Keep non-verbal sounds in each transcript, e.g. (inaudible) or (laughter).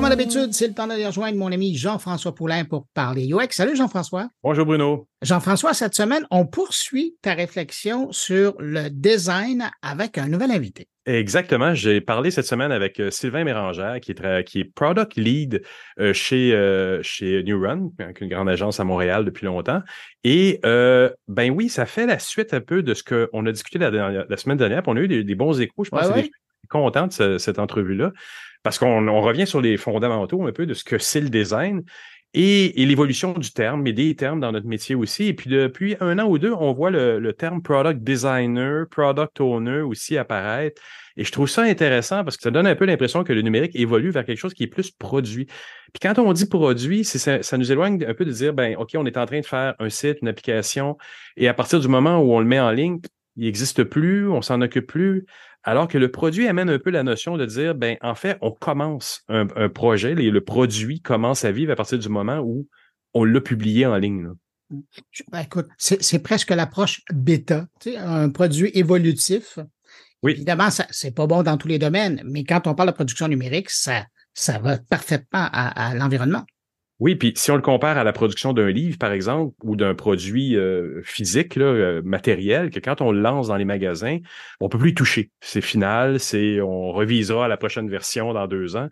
comme à l'habitude, c'est le temps de rejoindre mon ami Jean-François Poulain pour parler UX. Salut Jean-François. Bonjour Bruno. Jean-François, cette semaine, on poursuit ta réflexion sur le design avec un nouvel invité. Exactement. J'ai parlé cette semaine avec euh, Sylvain Mérangère, qui est, qui est Product Lead euh, chez, euh, chez New Run, une grande agence à Montréal depuis longtemps. Et ben oui, ça fait la suite un peu de ce qu'on a discuté la, la, semaine dernière. on a eu des, bons échos. Je pense ouais. Content de cette entrevue-là. Parce qu'on revient sur les fondamentaux un peu de ce que c'est le design et, l'évolution du terme, mais des termes dans notre métier aussi. Et puis depuis un an ou deux, on voit le, terme product designer, product owner aussi apparaître. Et je trouve ça intéressant parce que ça donne un peu l'impression que le numérique évolue vers quelque chose qui est plus produit. Puis quand on dit produit, ça, ça, nous éloigne un peu de dire, ben, OK, on est en train de faire un site, une application, et à partir du moment où on le met en ligne, il n'existe plus, on s'en occupe plus. Alors que le produit amène un peu la notion de dire, ben, en fait, on commence un, projet, et le produit commence à vivre à partir du moment où on l'a publié en ligne. Ben, écoute, c'est presque l'approche bêta, tu sais, un produit évolutif. Oui. Évidemment, c'est pas bon dans tous les domaines, mais quand on parle de production numérique, ça, ça va parfaitement à l'environnement. Oui, puis si on le compare à la production d'un livre, par exemple, ou d'un produit euh, physique, euh, matériel, que quand on le lance dans les magasins, on peut plus y toucher. C'est final, c'est on revisera la prochaine version dans deux ans.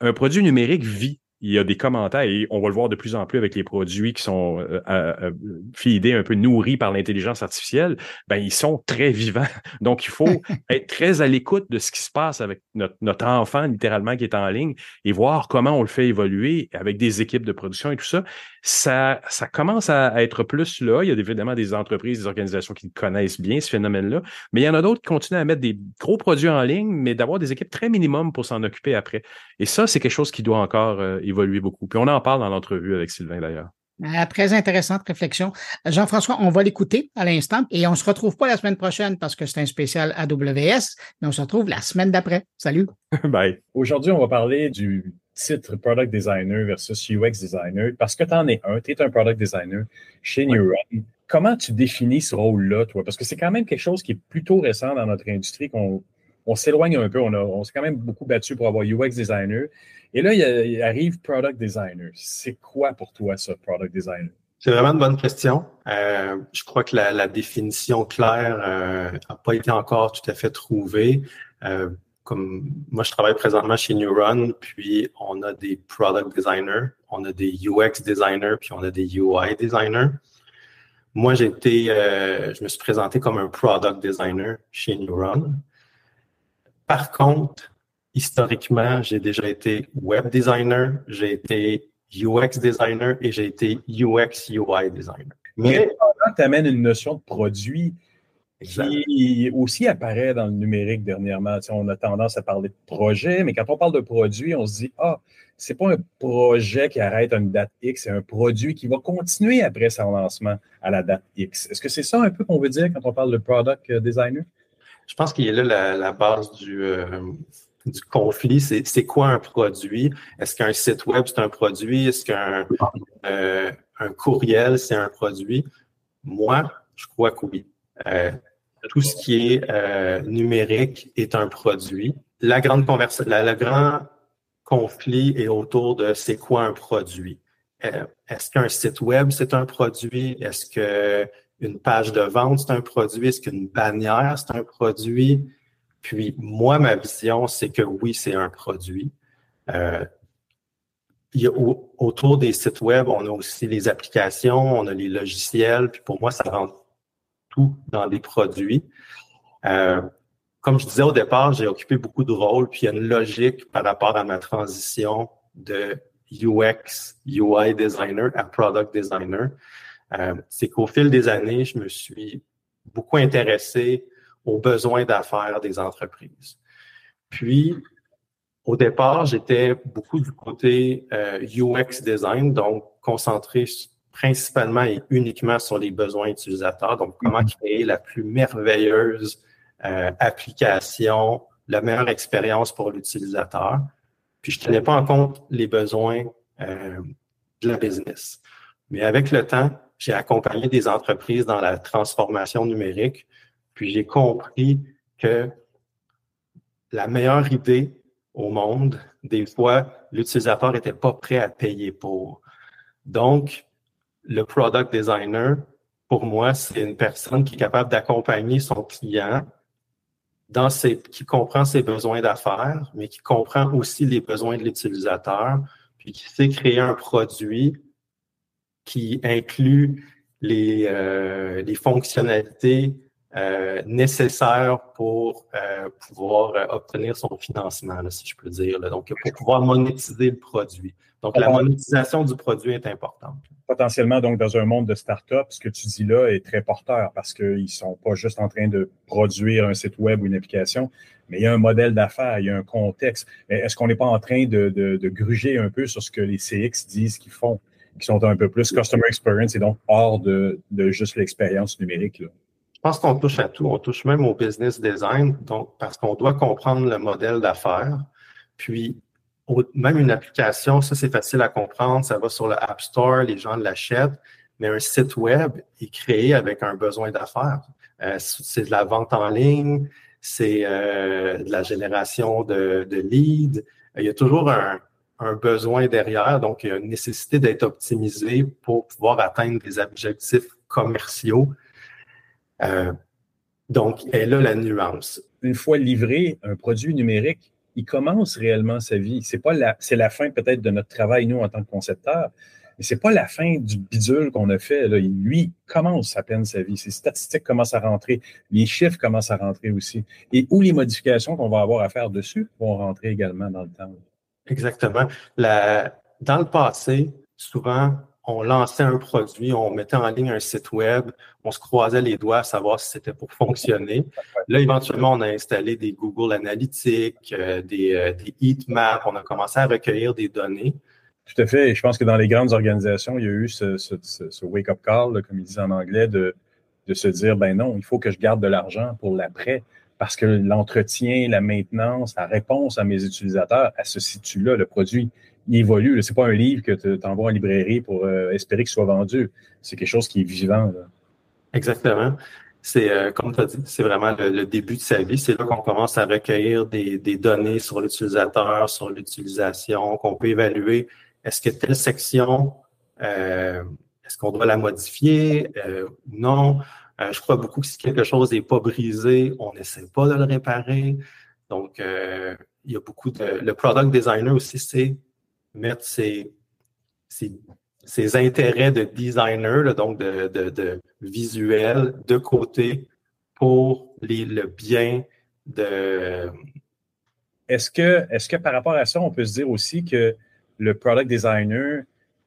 Un produit numérique vit il y a des commentaires et on va le voir de plus en plus avec les produits qui sont euh, euh, euh un peu nourris par l'intelligence artificielle, ben ils sont très vivants. (laughs) Donc il faut (laughs) être très à l'écoute de ce qui se passe avec notre, notre, enfant littéralement qui est en ligne et voir comment on le fait évoluer avec des équipes de production et tout ça. Ça, ça commence à être plus là. Il y a évidemment des entreprises, des organisations qui connaissent bien ce phénomène-là, mais il y en a d'autres qui continuent à mettre des gros produits en ligne, mais d'avoir des équipes très minimum pour s'en occuper après. Et ça, c'est quelque chose qui doit encore euh, évoluer beaucoup. Puis on en parle dans l'entrevue avec Sylvain d'ailleurs. Euh, très intéressante réflexion. Jean-François, on va l'écouter à l'instant et on se retrouve pas la semaine prochaine parce que c'est un spécial AWS, mais on se retrouve la semaine d'après. Salut. (laughs) Bye. Aujourd'hui, on va parler du titre Product Designer versus UX Designer parce que tu en es un, tu es un Product Designer chez New Comment tu définis ce rôle-là, toi? Parce que c'est quand même quelque chose qui est plutôt récent dans notre industrie, qu'on on s'éloigne un peu. On, on s'est quand même beaucoup battu pour avoir UX Designer. Et là, il, arrive Product Designer. C'est quoi pour toi, ça, Product Designer? C'est vraiment une bonne question. Euh, je crois que la, définition claire n'a euh, pas été encore tout à fait trouvée. Euh, comme moi, je travaille présentement chez New Run, puis on a des product designers, on a des UX designers, puis on a des UI designers. Moi, été, je me suis présenté comme un product designer chez New Run. Par contre, historiquement, j'ai déjà été web designer, j'ai été UX designer et j'ai été UX UI designer. Mais tu amènes une notion de produit qui aussi apparaît dans le numérique dernièrement. on a tendance à parler de projet, mais quand on parle de produit, on se dit Ah, c'est pas un projet qui arrête à une date X, c'est un produit qui va continuer après son lancement à la date X. Est-ce que c'est ça un peu qu'on veut dire quand on parle de product designer? Je pense qu'il y a là la, base du, euh, conflit, c'est quoi un produit? Est-ce qu'un site web, c'est un produit? Est-ce qu'un euh, courriel, c'est un produit? Moi, je crois que oui. Euh, tout ce qui est numérique est un produit. La grande conversation, le grand conflit est autour de c'est quoi un produit? Est-ce qu'un site web, c'est un produit? Est-ce qu'une page de vente, c'est un produit? Est-ce qu'une bannière, c'est un produit? Puis moi, ma vision, c'est que oui, c'est un produit. Euh, autour des sites web, on a aussi les applications, on a les logiciels, puis pour moi, ça rentre tout dans des produits. Euh, comme je disais au départ, j'ai occupé beaucoup de rôles, puis il y a une logique par rapport à ma transition de UX, UI designer à product designer. Euh, c'est qu'au fil des années, je me suis beaucoup intéressé aux besoins d'affaires des entreprises. Puis, au départ, j'étais beaucoup du côté euh, UX design, donc concentré principalement et uniquement sur les besoins utilisateurs. Donc, comment mm-hmm. créer la plus merveilleuse euh, application, la meilleure expérience pour l'utilisateur. Puis, je ne tenais pas en compte les besoins euh, de la business. Mais avec le temps, j'ai accompagné des entreprises dans la transformation numérique puis j'ai compris que la meilleure idée au monde, des fois, l'utilisateur n'était pas prêt à payer pour. Donc, le product designer, pour moi, c'est une personne qui est capable d'accompagner son client dans ses, qui comprend ses besoins d'affaires, mais qui comprend aussi les besoins de l'utilisateur, puis qui sait créer un produit qui inclut les, euh, les fonctionnalités euh, nécessaires pour euh, pouvoir obtenir son financement, si je peux dire. Donc, pour pouvoir monétiser le produit. Donc, la monétisation du produit est importante. Potentiellement, donc, dans un monde de start-up, ce que tu dis là est très porteur parce qu'ils ne sont pas juste en train de produire un site web ou une application, mais il y a un modèle d'affaires, il y a un contexte. Est-ce qu'on n'est pas en train de, de, gruger un peu sur ce que les CX disent qu'ils font, qui sont un peu plus customer experience et donc hors de, de juste l'expérience numérique? Là? Je pense qu'on touche à tout. On touche même au business design, donc parce qu'on doit comprendre le modèle d'affaires. Puis, même une application, ça c'est facile à comprendre, ça va sur le App Store, les gens l'achètent, mais un site web est créé avec un besoin d'affaires. Euh, c'est de la vente en ligne, c'est euh, de la génération de, de leads. Il y a toujours un, un besoin derrière, donc il y a une nécessité d'être optimisé pour pouvoir atteindre des objectifs commerciaux euh, donc, elle a la nuance. Une fois livré, un produit numérique, il commence réellement sa vie. C'est pas la, c'est la fin peut-être de notre travail, nous, en tant que concepteurs, mais c'est pas la fin du bidule qu'on a fait. Lui commence à peine sa vie. Ses statistiques commencent à rentrer. Les chiffres commencent à rentrer aussi. Et où les modifications qu'on va avoir à faire dessus vont rentrer également dans le temps. Exactement. Dans le passé, souvent, on lançait un produit, on mettait en ligne un site web, on se croisait les doigts à savoir si c'était pour fonctionner. Là, éventuellement, on a installé des Google Analytics, euh, des, euh, des heatmaps, on a commencé à recueillir des données. Tout à fait. Et je pense que dans les grandes organisations, il y a eu ce, ce, wake-up call, comme ils disent en anglais, de, de se dire, ben non, il faut que je garde de l'argent pour l'après parce que l'entretien, la maintenance, la réponse à mes utilisateurs, elle se situe là. Le produit, évolue. Ce n'est pas un livre que tu envoies en librairie pour euh, espérer qu'il soit vendu. C'est quelque chose qui est vivant. Exactement. C'est, euh, comme tu as dit, c'est vraiment le, début de sa vie. C'est là qu'on commence à recueillir des, données sur l'utilisateur, sur l'utilisation, qu'on peut évaluer. Est-ce que telle section, euh, est-ce qu'on doit la modifier ou non? Je crois beaucoup que si quelque chose n'est pas brisé, on n'essaie pas de le réparer. Donc, il y a beaucoup de. Le product designer aussi, c'est mettre ses, ses, intérêts de designer, donc de, de, visuel, de côté pour les, le bien de. Est-ce que, est-ce que par rapport à ça, on peut se dire aussi que le product designer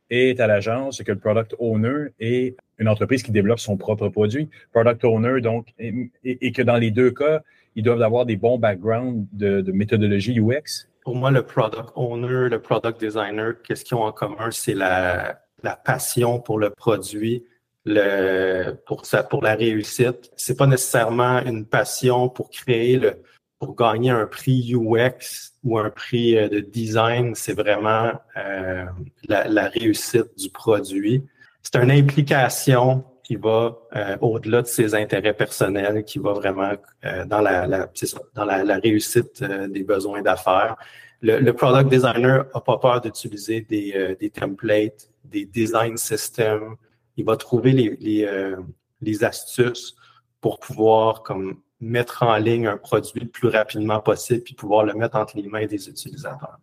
est à l'agence et que le product owner est une entreprise qui développe son propre produit. Product owner, donc, et, que dans les deux cas, ils doivent avoir des bons backgrounds de, méthodologie UX pour moi, le product owner, le product designer, qu'est-ce qu'ils ont en commun? C'est la, la passion pour le produit, le, pour, ça, pour la réussite. C'est pas nécessairement une passion pour créer le, pour gagner un prix UX ou un prix euh, de design. C'est vraiment euh, la, la, réussite du produit. C'est une implication qui va euh, au-delà de ses intérêts personnels, qui va vraiment euh, dans la, la dans la, la réussite euh, des besoins d'affaires. Le, le, product designer n'a pas peur d'utiliser des, des, templates, des design systems. Il va trouver les, les, les, astuces pour pouvoir comme mettre en ligne un produit le plus rapidement possible puis pouvoir le mettre entre les mains des utilisateurs.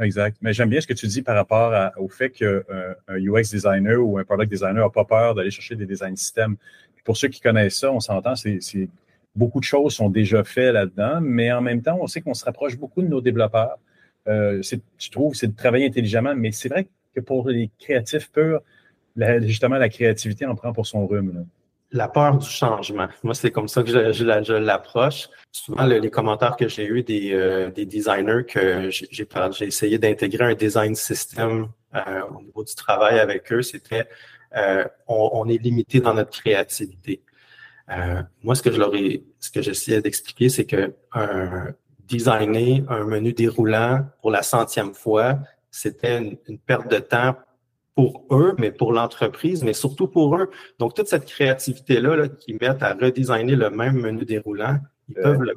Exact. Mais j'aime bien ce que tu dis par rapport au fait qu'un euh, UX designer ou un product designer n'a pas peur d'aller chercher des design systems. Pour ceux qui connaissent ça, on s'entend, c'est beaucoup de choses sont déjà faites là-dedans, mais en même temps, on sait qu'on se rapproche beaucoup de nos développeurs. Euh, je trouve, c'est de travailler intelligemment, mais c'est vrai que pour les créatifs purs, justement, la créativité en prend pour son rhume la peur du changement. Moi, c'est comme ça que je, l'approche. Souvent, les commentaires que j'ai eus des, euh, des designers que j'ai, essayé d'intégrer un design system euh, au niveau du travail avec eux, c'était euh, on, on, est limité dans notre créativité. moi, ce que je leur ai, ce que j'essayais d'expliquer, c'est que designer un menu déroulant pour la centième fois, c'était une perte de temps pour eux, mais pour l'entreprise, mais surtout pour eux. Donc, toute cette créativité-là là, qui mettent à redesigner le même menu déroulant, ils peuvent le,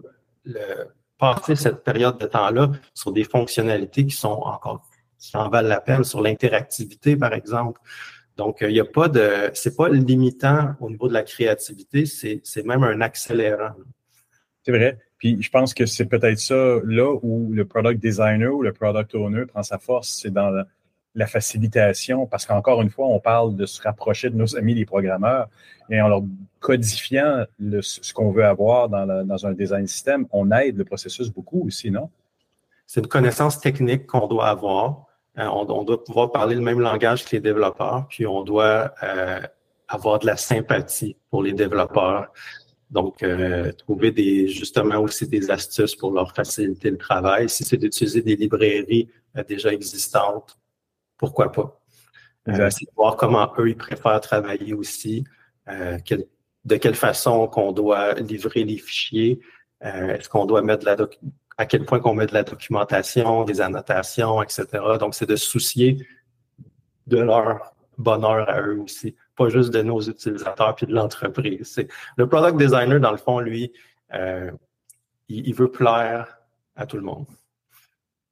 passer cette période de temps-là sur des fonctionnalités qui sont encore, qui en valent la peine, sur l'interactivité, par exemple. Donc, il n'y a pas de, c'est pas limitant au niveau de la créativité, c'est, c'est même un accélérant. C'est vrai. Puis je pense que c'est peut-être ça là où le product designer ou le product owner prend sa force, c'est dans la, facilitation, parce qu'encore une fois, on parle de se rapprocher de nos amis les programmeurs et en leur codifiant ce qu'on veut avoir dans, un design système, on aide le processus beaucoup aussi, non? C'est une connaissance technique qu'on doit avoir. Euh, on, doit pouvoir parler le même langage que les développeurs, puis on doit euh, avoir de la sympathie pour les développeurs. Donc, euh, trouver des justement aussi des astuces pour leur faciliter le travail. Si c'est d'utiliser des librairies déjà existantes, pourquoi pas? Euh, c'est de voir comment eux, ils préfèrent travailler aussi, euh, de quelle façon qu'on doit livrer les fichiers, est-ce qu'on doit mettre de la à quel point qu'on met de la documentation, des annotations, etc. Donc, c'est de se soucier de leur bonheur à eux aussi pas juste de nos utilisateurs puis de l'entreprise. le product designer, dans le fond, lui, euh, il, veut plaire à tout le monde.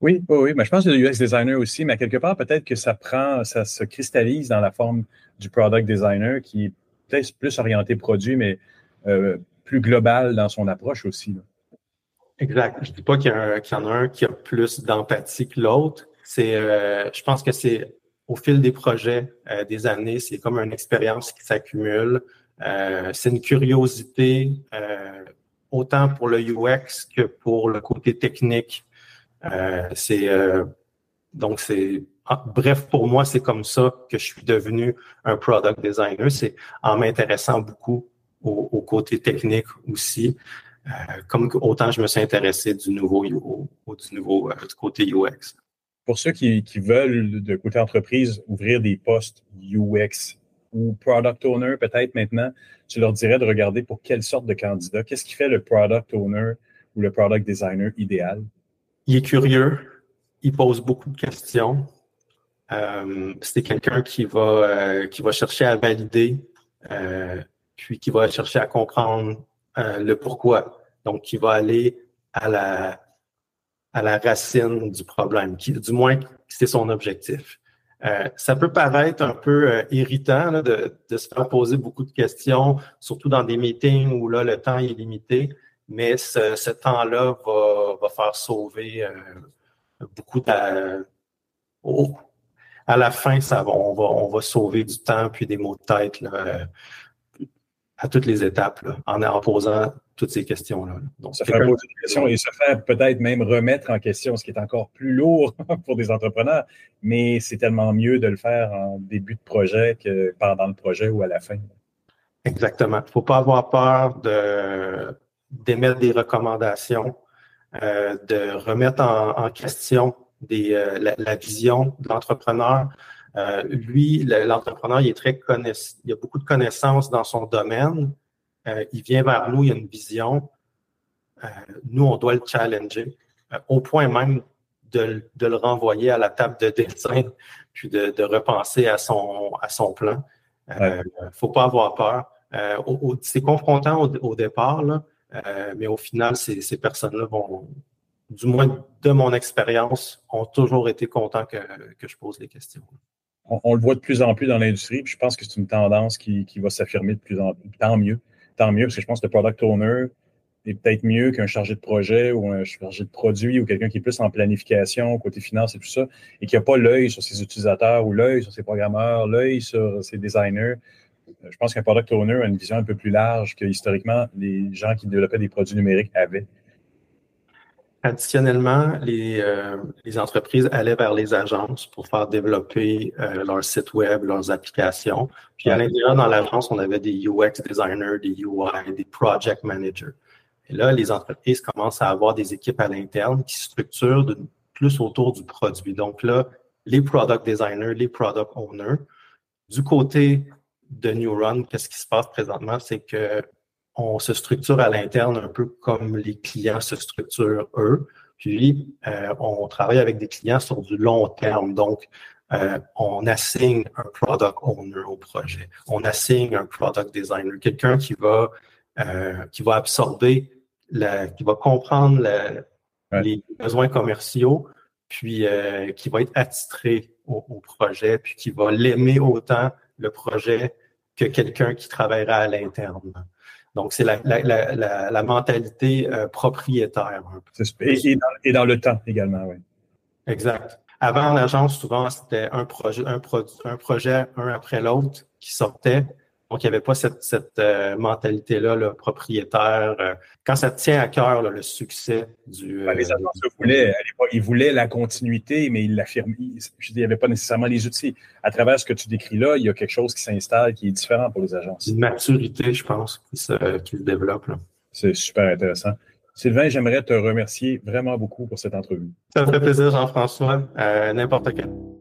Oui, oui, mais je pense que le UX designer aussi, mais quelque part, peut-être que ça prend, ça se cristallise dans la forme du product designer qui est peut-être plus orienté produit, mais euh, plus global dans son approche aussi. Exact. Je ne dis pas qu'il y, en a un qui a plus d'empathie que l'autre. C'est, euh, je pense que c'est au fil des projets, euh, des années, c'est comme une expérience qui s'accumule. C'est une curiosité, autant pour le UX que pour le côté technique. C'est donc c'est bref pour moi c'est comme ça que je suis devenu un product designer. C'est en m'intéressant beaucoup au, côté technique aussi. comme autant je me suis intéressé du nouveau au, du nouveau du côté UX pour ceux qui, veulent, de côté entreprise, ouvrir des postes UX ou product owner peut-être maintenant, tu leur dirais de regarder pour quelle sorte de candidat. Qu'est-ce qui fait le product owner ou le product designer idéal? Il est curieux, il pose beaucoup de questions. Euh, c'est quelqu'un qui va euh, qui va chercher à valider, euh, puis qui va chercher à comprendre le pourquoi. Donc, qui va aller à la à la racine du problème, qui, du moins c'est son objectif. Euh, ça peut paraître un peu euh, irritant de, se faire poser beaucoup de questions, surtout dans des meetings où là, le temps est limité, mais ce, temps-là va, faire sauver euh, beaucoup de... à la fin, ça va, on, va, on va sauver du temps puis des mots de tête à toutes les étapes en, en posant toutes ces questions-là. Donc, ça fait poser des questions et se faire peut-être même remettre en question, ce qui est encore plus lourd (laughs) pour des entrepreneurs, mais c'est tellement mieux de le faire en début de projet que pendant le projet ou à la fin. Exactement. Il ne faut pas avoir peur de, d'émettre des recommandations, euh, de remettre en, question des, euh, la, vision de l'entrepreneur. Euh, lui, l'entrepreneur, il est très connaissant, il a beaucoup de connaissances dans son domaine, il vient vers nous, il a une vision. Nous, on doit le challenger au point même de, le renvoyer à la table de dessin, puis de, repenser à son, à son plan. Il ne faut pas avoir peur. c'est confrontant au, départ, mais au final, ces, personnes-là vont, du moins de mon expérience, ont toujours été contents que, je pose des questions. On, le voit de plus en plus dans l'industrie, puis je pense que c'est une tendance qui, qui va s'affirmer de plus en plus. Tant mieux tant mieux, parce que je pense que le product owner est peut-être mieux qu'un chargé de projet ou un chargé de produit ou quelqu'un qui est plus en planification, côté finance et tout ça, et qui n'a pas l'œil sur ses utilisateurs ou l'œil sur ses programmeurs, l'œil sur ses designers. Euh, je pense qu'un product owner a une vision un peu plus large que historiquement les gens qui développaient des produits numériques avaient. Additionnellement, les, euh, les, entreprises allaient vers les agences pour faire développer euh, leur site web, leurs applications. Puis à l'intérieur, dans l'agence, on avait des UX designers, des UI, des project managers. Et là, les entreprises commencent à avoir des équipes à l'interne qui structurent plus autour du produit. Donc là, les product designers, les product owners. Du côté de New Run, qu'est-ce qui se passe présentement? C'est que on se structure à l'interne un peu comme les clients se structurent eux. Puis, euh, on travaille avec des clients sur du long terme. Donc, euh, on assigne un product owner au projet. On assigne un product designer, quelqu'un qui va euh, qui va absorber, la, qui va comprendre les besoins commerciaux, puis qui va être attitré au, projet, puis qui va l'aimer autant le projet que quelqu'un qui travaillera à l'interne. Donc, c'est la, la, la, la, mentalité euh, propriétaire. Et, dans, et, dans, le temps également, oui. Exact. Avant, l'agence, souvent, c'était un projet, un, un projet, un après l'autre, qui sortait. Donc, il n'y avait pas cette, cette euh, mentalité-là, le propriétaire. Euh, quand ça tient à cœur, le succès du. Ben, les agences voulaient, ils voulaient la continuité, mais ils l'affirmaient. Il n'y avait pas nécessairement les outils. À travers ce que tu décris là, il y a quelque chose qui s'installe qui est différent pour les agences. Une maturité, je pense, qui se, qui se développe. C'est super intéressant. Sylvain, j'aimerais te remercier vraiment beaucoup pour cette entrevue. Ça me fait plaisir, Jean-François. Euh, N'importe quand.